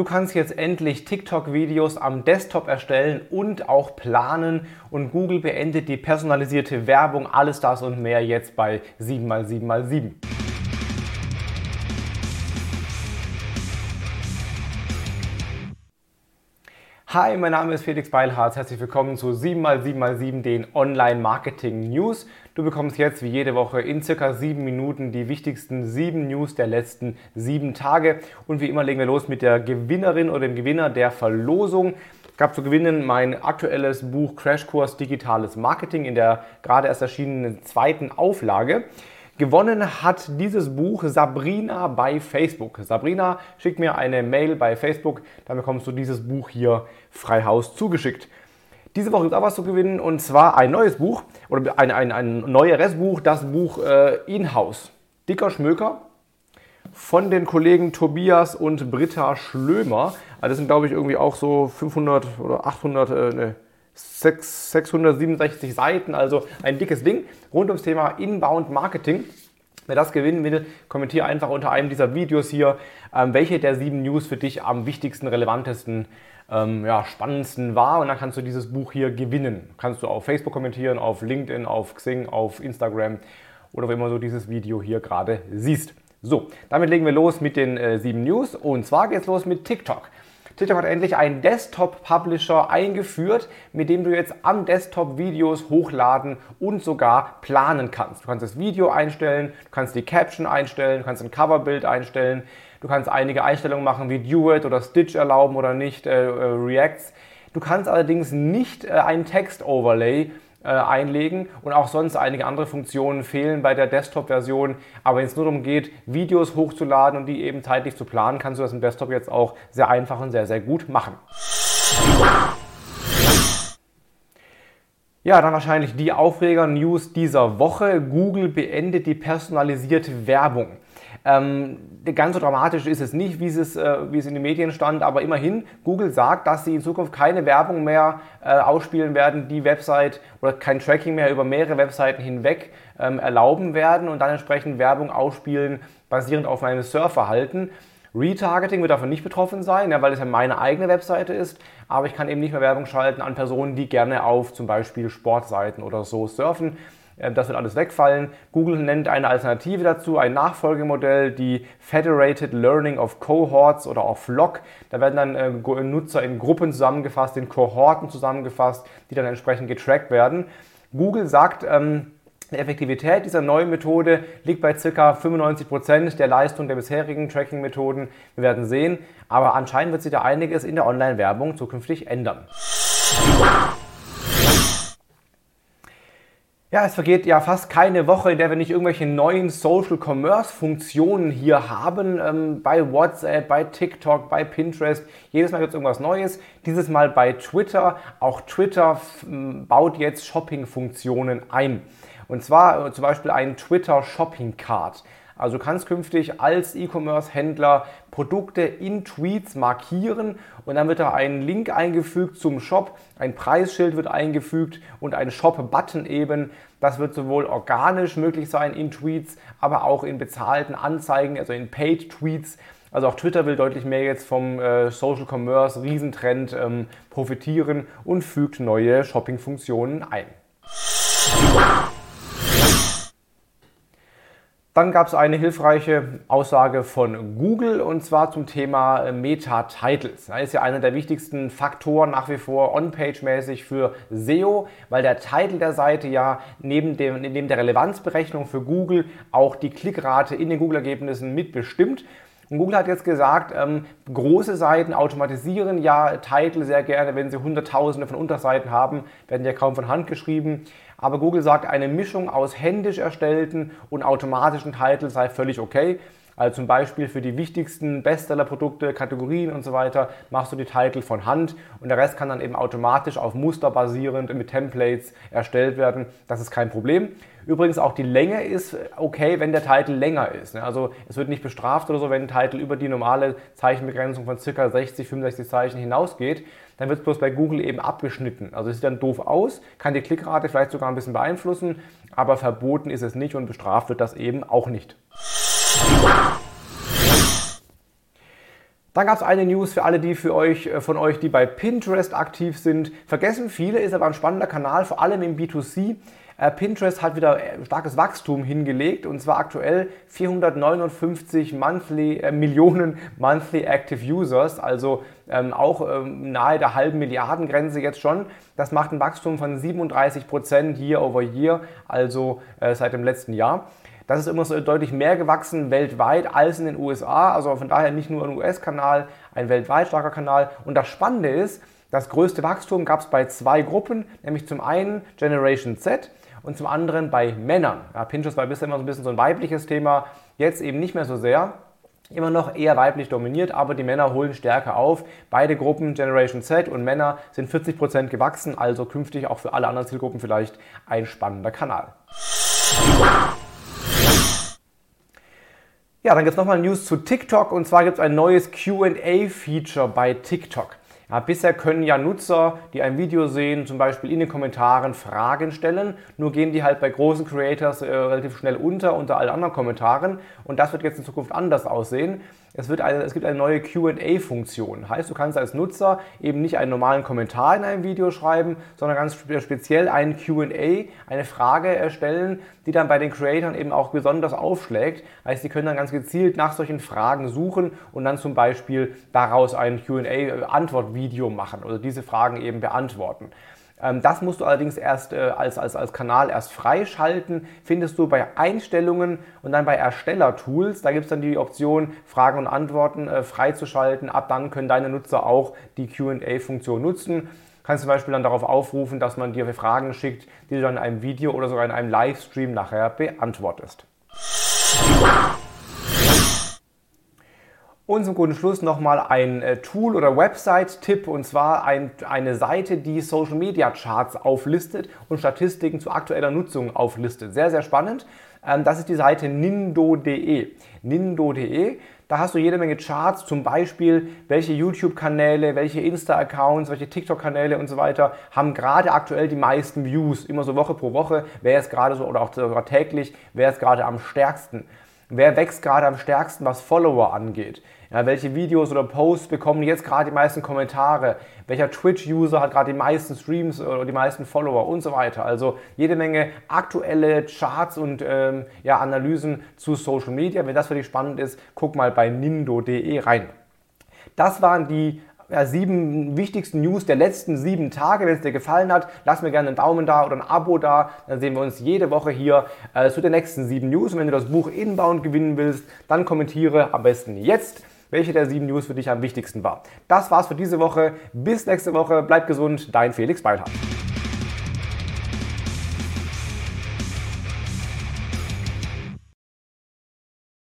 Du kannst jetzt endlich TikTok-Videos am Desktop erstellen und auch planen und Google beendet die personalisierte Werbung, alles das und mehr jetzt bei 7x7x7. Hi, mein Name ist Felix Beilharz. Herzlich willkommen zu 7x7x7, den Online-Marketing-News. Du bekommst jetzt wie jede Woche in circa sieben Minuten die wichtigsten sieben News der letzten sieben Tage. Und wie immer legen wir los mit der Gewinnerin oder dem Gewinner der Verlosung. Es gab zu gewinnen mein aktuelles Buch Crashkurs Digitales Marketing in der gerade erst erschienenen zweiten Auflage. Gewonnen hat dieses Buch Sabrina bei Facebook. Sabrina schickt mir eine Mail bei Facebook, dann bekommst du dieses Buch hier frei Haus zugeschickt. Diese Woche gibt es auch was zu gewinnen und zwar ein neues Buch oder ein, ein, ein neueres Buch, das Buch äh, Inhouse. Dicker Schmöker von den Kollegen Tobias und Britta Schlömer. Also das sind glaube ich irgendwie auch so 500 oder 800, äh, ne, 667 Seiten, also ein dickes Ding rund ums Thema Inbound Marketing. Wer das gewinnen will, kommentiere einfach unter einem dieser Videos hier, ähm, welche der sieben News für dich am wichtigsten, relevantesten, ähm, ja, spannendsten war. Und dann kannst du dieses Buch hier gewinnen. Kannst du auf Facebook kommentieren, auf LinkedIn, auf Xing, auf Instagram oder wo immer du dieses Video hier gerade siehst. So, damit legen wir los mit den äh, sieben News. Und zwar geht es los mit TikTok. TikTok hat endlich einen Desktop-Publisher eingeführt, mit dem du jetzt am Desktop Videos hochladen und sogar planen kannst. Du kannst das Video einstellen, du kannst die Caption einstellen, du kannst ein Coverbild einstellen, du kannst einige Einstellungen machen wie Duet oder Stitch erlauben oder nicht, äh, äh, Reacts. Du kannst allerdings nicht äh, einen Text-Overlay äh, einlegen und auch sonst einige andere Funktionen fehlen bei der Desktop-Version. Aber wenn es nur darum geht, Videos hochzuladen und die eben zeitlich zu planen, kannst du das im Desktop jetzt auch sehr einfach und sehr, sehr gut machen. Ja, dann wahrscheinlich die Aufreger-News dieser Woche. Google beendet die personalisierte Werbung. Ähm, ganz so dramatisch ist es nicht, wie es, äh, wie es in den Medien stand, aber immerhin, Google sagt, dass sie in Zukunft keine Werbung mehr äh, ausspielen werden, die Website oder kein Tracking mehr über mehrere Webseiten hinweg ähm, erlauben werden und dann entsprechend Werbung ausspielen, basierend auf meinem Surfverhalten. Retargeting wird davon nicht betroffen sein, ja, weil es ja meine eigene Webseite ist, aber ich kann eben nicht mehr Werbung schalten an Personen, die gerne auf zum Beispiel Sportseiten oder so surfen. Ähm, das wird alles wegfallen. Google nennt eine Alternative dazu, ein Nachfolgemodell, die Federated Learning of Cohorts oder auch FLOC. Da werden dann äh, Nutzer in Gruppen zusammengefasst, in Kohorten zusammengefasst, die dann entsprechend getrackt werden. Google sagt, ähm, die Effektivität dieser neuen Methode liegt bei ca. 95% der Leistung der bisherigen Tracking-Methoden. Wir werden sehen, aber anscheinend wird sich da einiges in der Online-Werbung zukünftig ändern. Ja, es vergeht ja fast keine Woche, in der wir nicht irgendwelche neuen Social Commerce Funktionen hier haben. Ähm, bei WhatsApp, bei TikTok, bei Pinterest. Jedes Mal gibt es irgendwas Neues. Dieses Mal bei Twitter. Auch Twitter baut jetzt Shopping-Funktionen ein. Und zwar äh, zum Beispiel ein Twitter Shopping Card. Also du kannst künftig als E-Commerce-Händler Produkte in Tweets markieren und dann wird da ein Link eingefügt zum Shop, ein Preisschild wird eingefügt und ein Shop-Button eben. Das wird sowohl organisch möglich sein in Tweets, aber auch in bezahlten Anzeigen, also in Paid-Tweets. Also auch Twitter will deutlich mehr jetzt vom äh, Social Commerce Riesentrend ähm, profitieren und fügt neue Shopping-Funktionen ein. Dann gab es eine hilfreiche Aussage von Google und zwar zum Thema äh, Meta-Titles. Das ist ja einer der wichtigsten Faktoren nach wie vor on-page-mäßig für SEO, weil der Titel der Seite ja neben, dem, neben der Relevanzberechnung für Google auch die Klickrate in den Google-Ergebnissen mitbestimmt. Google hat jetzt gesagt, ähm, große Seiten automatisieren ja Titel sehr gerne, wenn sie Hunderttausende von Unterseiten haben, werden ja kaum von Hand geschrieben. Aber Google sagt, eine Mischung aus händisch erstellten und automatischen Titles sei völlig okay. Also zum Beispiel für die wichtigsten Bestseller-Produkte, Kategorien und so weiter machst du die Titel von Hand und der Rest kann dann eben automatisch auf Muster basierend mit Templates erstellt werden. Das ist kein Problem. Übrigens auch die Länge ist okay, wenn der Titel länger ist. Ne? Also es wird nicht bestraft oder so, wenn ein Titel über die normale Zeichenbegrenzung von ca. 60, 65 Zeichen hinausgeht. Dann wird es bloß bei Google eben abgeschnitten. Also es sieht dann doof aus, kann die Klickrate vielleicht sogar ein bisschen beeinflussen, aber verboten ist es nicht und bestraft wird das eben auch nicht. Dann gab es eine News für alle, die für euch, äh, von euch, die bei Pinterest aktiv sind. Vergessen viele, ist aber ein spannender Kanal, vor allem im B2C. Äh, Pinterest hat wieder äh, starkes Wachstum hingelegt und zwar aktuell 459 monthly, äh, Millionen Monthly Active Users, also ähm, auch ähm, nahe der halben Milliardengrenze jetzt schon. Das macht ein Wachstum von 37 Prozent year over year, also äh, seit dem letzten Jahr. Das ist immer so deutlich mehr gewachsen weltweit als in den USA. Also von daher nicht nur ein US-Kanal, ein weltweit starker Kanal. Und das Spannende ist, das größte Wachstum gab es bei zwei Gruppen, nämlich zum einen Generation Z und zum anderen bei Männern. Ja, Pinterest war bisher immer so ein bisschen so ein weibliches Thema, jetzt eben nicht mehr so sehr. Immer noch eher weiblich dominiert, aber die Männer holen stärker auf. Beide Gruppen, Generation Z und Männer, sind 40% gewachsen, also künftig auch für alle anderen Zielgruppen vielleicht ein spannender Kanal. Ja, dann gibt es nochmal News zu TikTok und zwar gibt es ein neues QA-Feature bei TikTok. Ja, bisher können ja Nutzer, die ein Video sehen, zum Beispiel in den Kommentaren Fragen stellen. Nur gehen die halt bei großen Creators äh, relativ schnell unter, unter allen anderen Kommentaren. Und das wird jetzt in Zukunft anders aussehen. Es, wird eine, es gibt eine neue QA-Funktion. Heißt, du kannst als Nutzer eben nicht einen normalen Kommentar in einem Video schreiben, sondern ganz speziell einen QA, eine Frage erstellen, die dann bei den Creatoren eben auch besonders aufschlägt. Heißt, sie können dann ganz gezielt nach solchen Fragen suchen und dann zum Beispiel daraus ein QA-Antwortvideo machen oder diese Fragen eben beantworten. Ähm, das musst du allerdings erst äh, als, als, als Kanal erst freischalten. Findest du bei Einstellungen und dann bei Erstellertools. Da gibt es dann die Option, Fragen und Antworten äh, freizuschalten. Ab dann können deine Nutzer auch die QA-Funktion nutzen. Kannst zum Beispiel dann darauf aufrufen, dass man dir Fragen schickt, die du dann in einem Video oder sogar in einem Livestream nachher beantwortest. Und zum guten Schluss nochmal ein äh, Tool- oder Website-Tipp und zwar ein, eine Seite, die Social Media Charts auflistet und Statistiken zu aktueller Nutzung auflistet. Sehr, sehr spannend. Ähm, das ist die Seite nindo.de. Nindo.de. Da hast du jede Menge Charts, zum Beispiel welche YouTube-Kanäle, welche Insta-Accounts, welche TikTok-Kanäle und so weiter haben gerade aktuell die meisten Views. Immer so Woche pro Woche, wer ist gerade so oder auch sogar täglich, wer ist gerade am stärksten. Wer wächst gerade am stärksten, was Follower angeht? Ja, welche Videos oder Posts bekommen jetzt gerade die meisten Kommentare? Welcher Twitch-User hat gerade die meisten Streams oder die meisten Follower und so weiter? Also jede Menge aktuelle Charts und ähm, ja, Analysen zu Social Media. Wenn das für dich spannend ist, guck mal bei nindo.de rein. Das waren die ja, sieben wichtigsten News der letzten sieben Tage. Wenn es dir gefallen hat, lass mir gerne einen Daumen da oder ein Abo da. Dann sehen wir uns jede Woche hier äh, zu den nächsten sieben News. Und wenn du das Buch Inbound gewinnen willst, dann kommentiere am besten jetzt, welche der sieben News für dich am wichtigsten war. Das war's für diese Woche. Bis nächste Woche. Bleib gesund. Dein Felix Beilhardt.